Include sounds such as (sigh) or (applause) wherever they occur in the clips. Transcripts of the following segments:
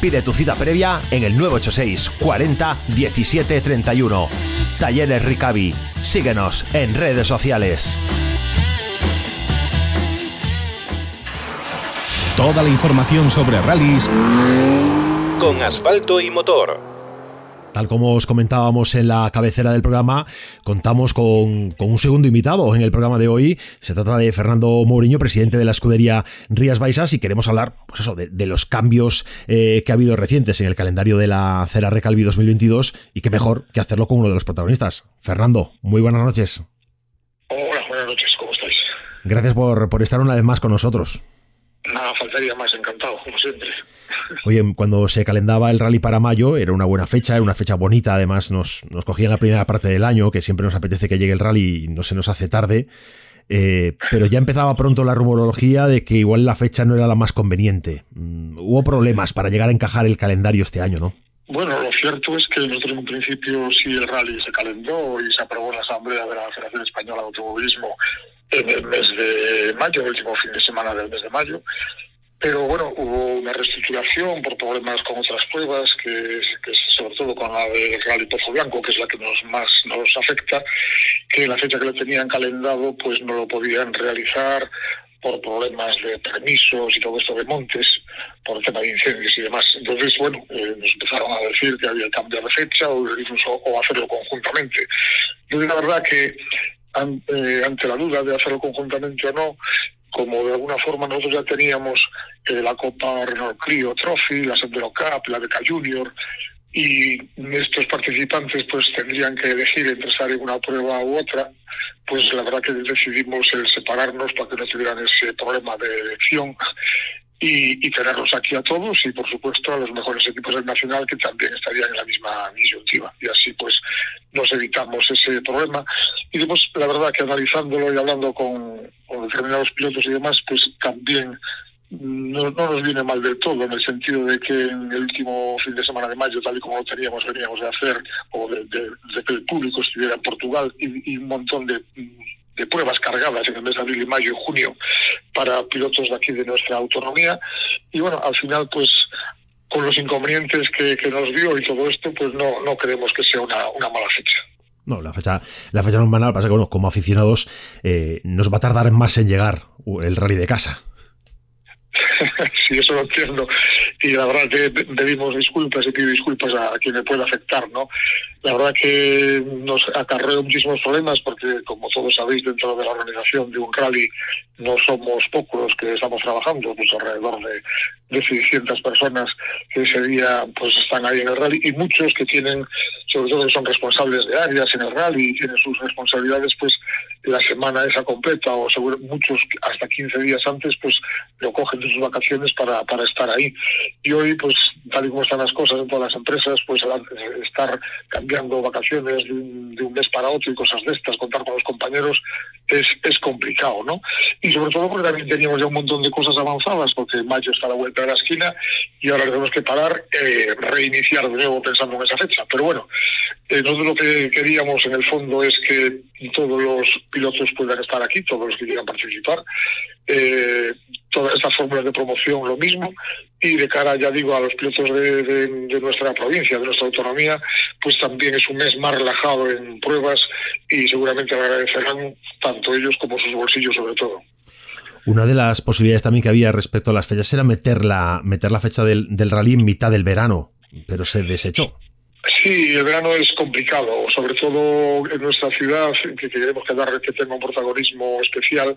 Pide tu cita previa en el 986 40 17 31. Talleres Ricavi. Síguenos en redes sociales. Toda la información sobre rallies con asfalto y motor. Tal como os comentábamos en la cabecera del programa, contamos con, un segundo invitado en el programa de hoy. Se trata de Fernando Mourinho, presidente de la escudería Rías Baixas, y queremos hablar pues eso, de, los cambios eh, que ha habido recientes en el calendario de la Cera Recalvi 2022, y qué mejor que hacerlo con uno de los protagonistas. Fernando, muy buenas noches. Hola, buenas noches, ¿cómo estáis? Gracias por, por estar una vez más con nosotros. Nada, faltaría más, encantado, como siempre. Oye, cuando se calendaba el rally para mayo, era una buena fecha, era una fecha bonita, además nos, nos la primera parte del año, que siempre nos apetece que llegue el rally y no se nos hace tarde. Eh, pero ya empezaba pronto la rumorología de que igual la fecha no era la más conveniente. Mm, hubo problemas para llegar a encajar el calendario este año, ¿no? Bueno, lo cierto es que nosotros en principio sí el rally se calendó y se aprobó en la Asamblea de la Federación Española de Automovilismo en el mes de mayo, el último fin de semana del mes de mayo. Pero bueno, hubo una reestructuración por problemas con otras pruebas, que, sobre todo con la del Rally Pozo Blanco, que es la que nos más nos afecta, que la fecha que lo tenían calendado pues no lo podían realizar por problemas de permisos y todo esto de montes, por tema de incendios y demás. Entonces, bueno, eh, nos empezaron a decir que había que cambiar de fecha o incluso o hacerlo conjuntamente. Yo la verdad que ante, ante la duda de hacerlo conjuntamente o no, como de alguna forma nosotros ya teníamos eh, la Copa Renault Clio Trophy, la Sendero Cup, la Beca Junior, y estos participantes pues tendrían que elegir entre estar en una prueba u otra, pues la verdad que decidimos el separarnos para que no tuvieran ese problema de elección y, tenerlos aquí a todos y por supuesto a los mejores equipos del Nacional que también estarían en la misma disyuntiva. Y así pues nos evitamos ese problema. Y después la verdad que analizándolo y hablando con, determinados pilotos y demás pues también no, nos viene mal del todo, en el sentido de que en el último fin de semana de mayo, tal y como lo teníamos, veníamos de hacer, o de, que el público estuviera en Portugal y un montón de de pruebas cargadas en el mes de abril y mayo y junio para pilotos de aquí de nuestra autonomía. Y bueno, al final, pues con los inconvenientes que, nos dio y todo esto, pues no, no creemos que sea una, una mala fecha. No, la fecha, la fecha no es pasa que bueno, como aficionados eh, nos va a tardar más en llegar el rally de casa. (laughs) sí, eso lo entiendo. Y la verdad que pedimos disculpas y pido disculpas a, quien me pueda afectar, ¿no? La verdad que nos acarreó muchísimos problemas porque, como todos sabéis, dentro de la organización de un rally no somos pocos los que estamos trabajando, pues alrededor de, de 600 personas que ese día pues están ahí en el rally y muchos que tienen, sobre todo que son responsables de áreas en el rally y tienen sus responsabilidades, pues la semana esa completa o seguro muchos hasta 15 días antes pues lo cogen de sus vacaciones para, para estar ahí. Y hoy pues tal y como están las cosas en todas las empresas, pues estar cambiando vacaciones de un, mes para otro y cosas de estas, contar con los compañeros es, es complicado, ¿no? Y sobre todo porque también teníamos ya un montón de cosas avanzadas, porque mayo está la vuelta de la esquina y ahora tenemos que parar, eh, reiniciar de nuevo pensando en esa fecha. Pero bueno, eh, nosotros lo que queríamos en el fondo es que todos los pilotos puedan estar aquí, todos los que quieran participar. Eh, todas estas fórmulas de promoción lo mismo y de cara, ya digo, a los pilotos de, nuestra provincia, de nuestra autonomía, pues también es un mes más relajado en pruebas y seguramente agradecerán tanto ellos como sus bolsillos sobre todo. Una de las posibilidades también que había respecto a las fechas era meter la, meter la fecha del, del rally en mitad del verano, pero se desechó. Sí, el verano es complicado, sobre todo en nuestra ciudad, que queremos que, dar, que tenga un protagonismo especial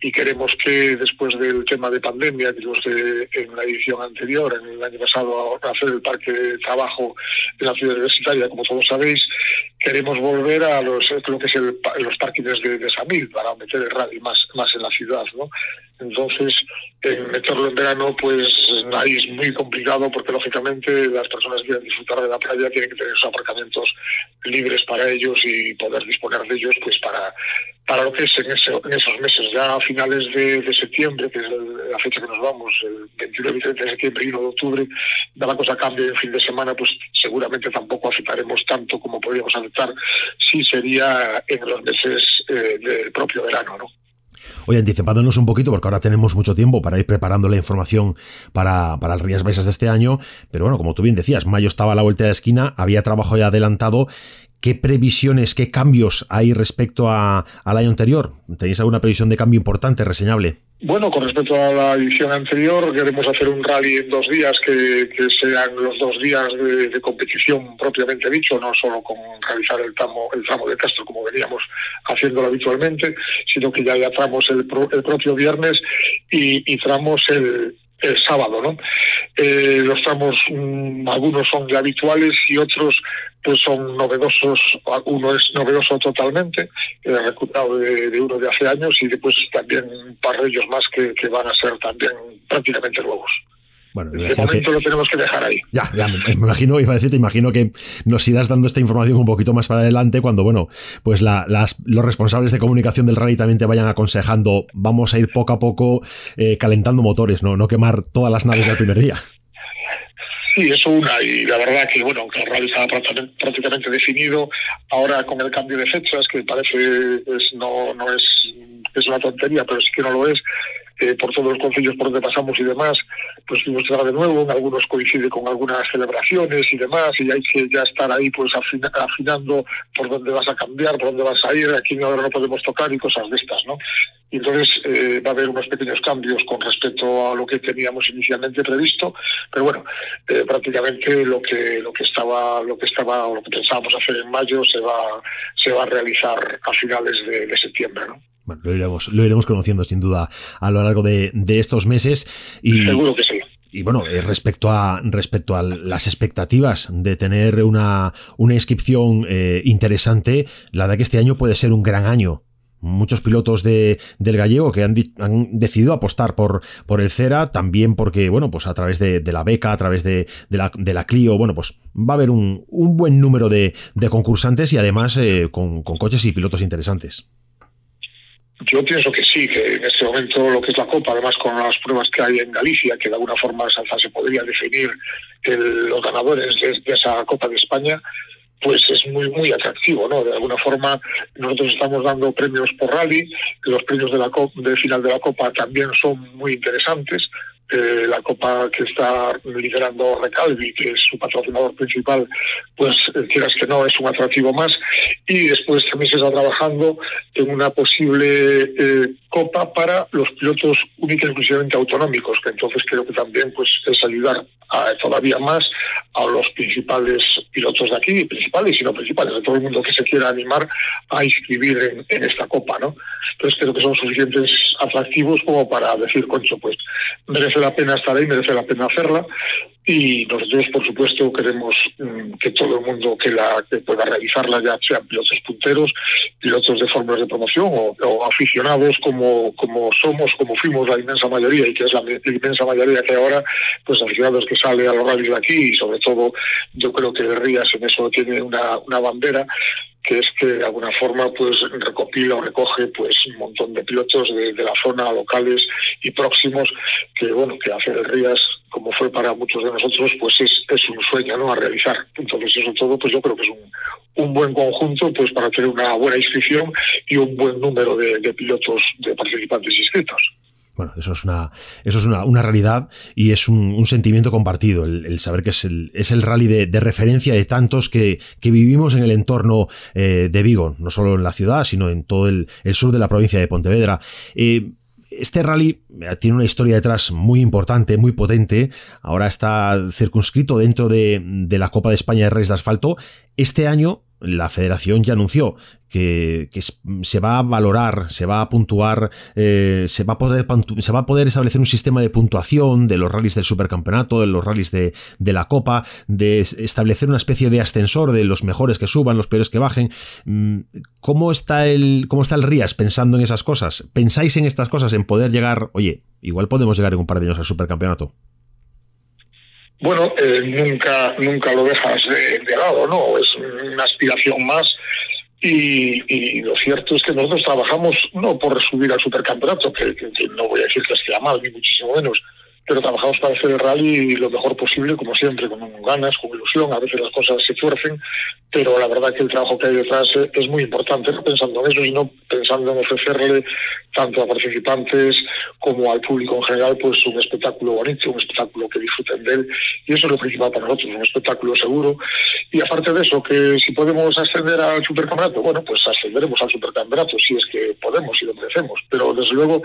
y queremos que después del tema de pandemia, que de, en la edición anterior, en el año pasado, hacer el parque de trabajo en la ciudad universitaria, como todos sabéis, queremos volver a los, lo que es los parkings de, de Samil para meter el rally más, más en la ciudad, ¿no? Entonces, meterlo en verano, pues ahí es muy complicado porque lógicamente las personas que quieren disfrutar de la playa tienen que tener sus aparcamientos libres para ellos y poder disponer de ellos pues para, para lo que es en, esos meses. Ya a finales de, septiembre, que es la fecha que nos vamos, el 21 y 30 de septiembre y 1 de octubre, da la cosa cambia en fin de semana, pues seguramente tampoco aceptaremos tanto como podríamos aceptar si sería en los meses eh, del propio verano, ¿no? Oye, anticipándonos un poquito, porque ahora tenemos mucho tiempo para ir preparando la información para, para el Rías Baixas de este año, pero bueno, como tú bien decías, mayo estaba a la vuelta de la esquina, había trabajo ya adelantado. ¿Qué previsiones, qué cambios hay respecto a, al año anterior? ¿Tenéis alguna previsión de cambio importante, reseñable? Bueno, con respecto a la edición anterior, queremos hacer un rally en dos días que, sean los dos días de, competición propiamente dicho, no solo con realizar el tramo, el tramo de Castro como veníamos haciéndolo habitualmente, sino que ya haya tramos el, propio viernes y, y tramos el, el sábado, ¿no? Eh, los tramos, mm, algunos son ya habituales y otros pues son novedosos, uno es novedoso totalmente, he recuperado de, uno de hace años y después también un par de ellos más que, que van a ser también prácticamente nuevos. Bueno, de momento lo tenemos que dejar ahí. Ya, ya, me imagino, iba a decir, te imagino que nos irás dando esta información un poquito más para adelante cuando, bueno, pues la, las, los responsables de comunicación del rally también te vayan aconsejando, vamos a ir poco a poco eh, calentando motores, ¿no? No quemar todas las naves del primer día. Sí, eso una, y la verdad que bueno, que el rally estaba prácticamente definido, ahora con el cambio de fechas, que parece es, no, no es, es una tontería, pero sí que no lo es, por todos los concilios por donde pasamos y demás, pues dar de nuevo, en algunos coincide con algunas celebraciones y demás, y hay que ya estar ahí pues afinando por dónde vas a cambiar, por dónde vas a ir, aquí ahora no podemos tocar y cosas de estas, ¿no? Y entonces eh, va a haber unos pequeños cambios con respecto a lo que teníamos inicialmente previsto, pero bueno, eh, prácticamente lo que lo que estaba lo que estaba o lo que pensábamos hacer en mayo se va se va a realizar a finales de, de septiembre, ¿no? Bueno, lo iremos, lo iremos conociendo sin duda a lo largo de, estos meses. Y, Seguro que sí. Y bueno, eh, respecto a, respecto a las expectativas de tener una, una inscripción eh, interesante, la verdad que este año puede ser un gran año muchos pilotos de, del gallego que han, han, decidido apostar por, por el Cera, también porque, bueno, pues a través de, la beca, a través de, la, de, la, Clio, bueno, pues va a haber un, un buen número de, concursantes y además eh, con, con, coches y pilotos interesantes. Yo pienso que sí, que en este momento lo que es la Copa, además con las pruebas que hay en Galicia, que de alguna forma se podría definir los ganadores de, esa Copa de España, pues es muy muy atractivo, ¿no? De alguna forma nosotros estamos dando premios por rally, los premios de la de final de la Copa también son muy interesantes, eh, la copa que está liderando Recalvi, que es su patrocinador principal, pues eh, quieras que no, es un atractivo más. Y después también se está trabajando en una posible eh, copa para los pilotos únicamente exclusivamente autonómicos, que entonces creo que también pues es ayudar todavía más a los principales pilotos de aquí, principales y no principales, de todo el mundo que se quiera animar a inscribir en, esta copa, ¿no? Entonces creo que son suficientes atractivos como para decir, concho, pues merece la pena estar ahí, merece la pena hacerla. Y nosotros, por supuesto, queremos mm, que todo el mundo que, la, que pueda realizarla, ya sean pilotos punteros, pilotos de fórmulas de promoción o, aficionados como, como somos, como fuimos la inmensa mayoría y que es la, inmensa mayoría que ahora, pues aficionados que sale a los rallies aquí y sobre todo yo creo que Rías en eso tiene una, una bandera que es que de alguna forma pues recopila o recoge pues un montón de pilotos de, la zona locales y próximos que bueno que hacer Rías como fue para muchos de nosotros pues es, es un sueño no a realizar. Entonces eso todo pues yo creo que es un, un buen conjunto pues para tener una buena inscripción y un buen número de, de pilotos de participantes inscritos bueno, eso es una, eso es una, realidad y es un, sentimiento compartido, el, saber que es el, es el rally de, referencia de tantos que, vivimos en el entorno eh, de Vigo, no solo en la ciudad, sino en todo el, sur de la provincia de Pontevedra. Eh, este rally tiene una historia detrás muy importante, muy potente. Ahora está circunscrito dentro de, de la Copa de España de Reyes de Asfalto. Este año la federación ya anunció que, se va a valorar, se va a puntuar, eh, se, va a poder, establecer un sistema de puntuación de los rallies del supercampeonato, de los rallies de, la Copa, de establecer una especie de ascensor de los mejores que suban, los peores que bajen. Mm, ¿Cómo está el, cómo está el Rías pensando en esas cosas? ¿Pensáis en estas cosas, en poder llegar, oye, igual podemos llegar en un par de años al supercampeonato? Bueno, eh, nunca, nunca lo dejas de, lado, ¿no? Es una aspiración más. Y, lo cierto es que nosotros trabajamos no por subir al supercampeonato, que, no voy a decir que esté mal, ni muchísimo menos, pero trabajamos para hacer el rally lo mejor posible, como siempre, con ganas, con ilusión. A veces las cosas se tuercen, pero la verdad que el trabajo que hay detrás es muy importante, no pensando en eso, sino pensando en ofrecerle tanto a participantes como al público en general, pues un espectáculo bonito, un espectáculo que disfruten de él. Y eso es lo principal para nosotros, un espectáculo seguro. Y aparte de eso, que si podemos ascender al supercampeonato, bueno, pues ascenderemos al supercampeonato, si es que podemos y lo merecemos. Pero desde luego,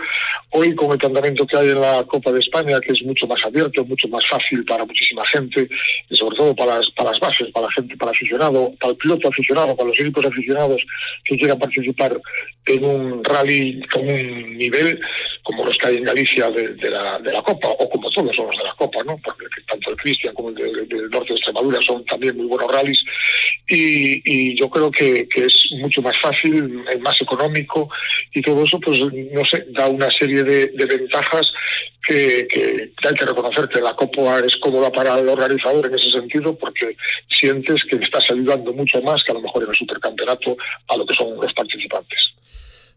hoy con el planteamiento que hay en la Copa de España, que es mucho más abierto, mucho más fácil para muchísima gente, y sobre todo para las, para las bases, para la gente, para aficionado, para el piloto aficionado, para los equipos aficionados que quieran participar en un rally con un nivel como los que hay en Galicia de, la, de la Copa, o como todos son los de la Copa, ¿no? Porque tanto el Cristian como el del norte de Extremadura son también muy buenos rallies, y, yo creo que, es mucho más fácil, más económico, y todo eso, pues, no sé, da una serie de, ventajas que, hay que reconocer que la Copa es cómoda para el organizador en ese sentido, porque sientes que estás ayudando mucho más que a lo mejor en el supercampeonato a lo que son los participantes.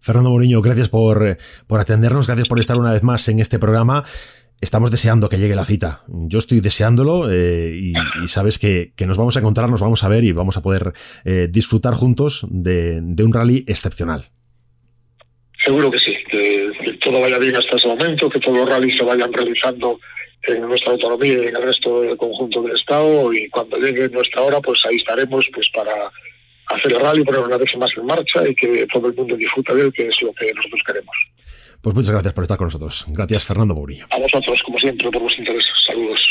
Fernando Moriño, gracias por, por atendernos, gracias por estar una vez más en este programa. Estamos deseando que llegue la cita. Yo estoy deseándolo eh, y, sabes que, nos vamos a encontrar, nos vamos a ver y vamos a poder eh, disfrutar juntos de, un rally excepcional. Seguro que sí, que, todo vaya bien hasta ese momento, que todos los rallies se vayan realizando en nuestra autonomía y en el resto del conjunto del Estado y cuando llegue nuestra hora, pues ahí estaremos pues para hacer el rally, poner una vez más en marcha y que todo el mundo disfrute de él, que es lo que nosotros queremos. Pues muchas gracias por estar con nosotros. Gracias, Fernando Mourinho. A vosotros, como siempre, por vuestro interés. Saludos.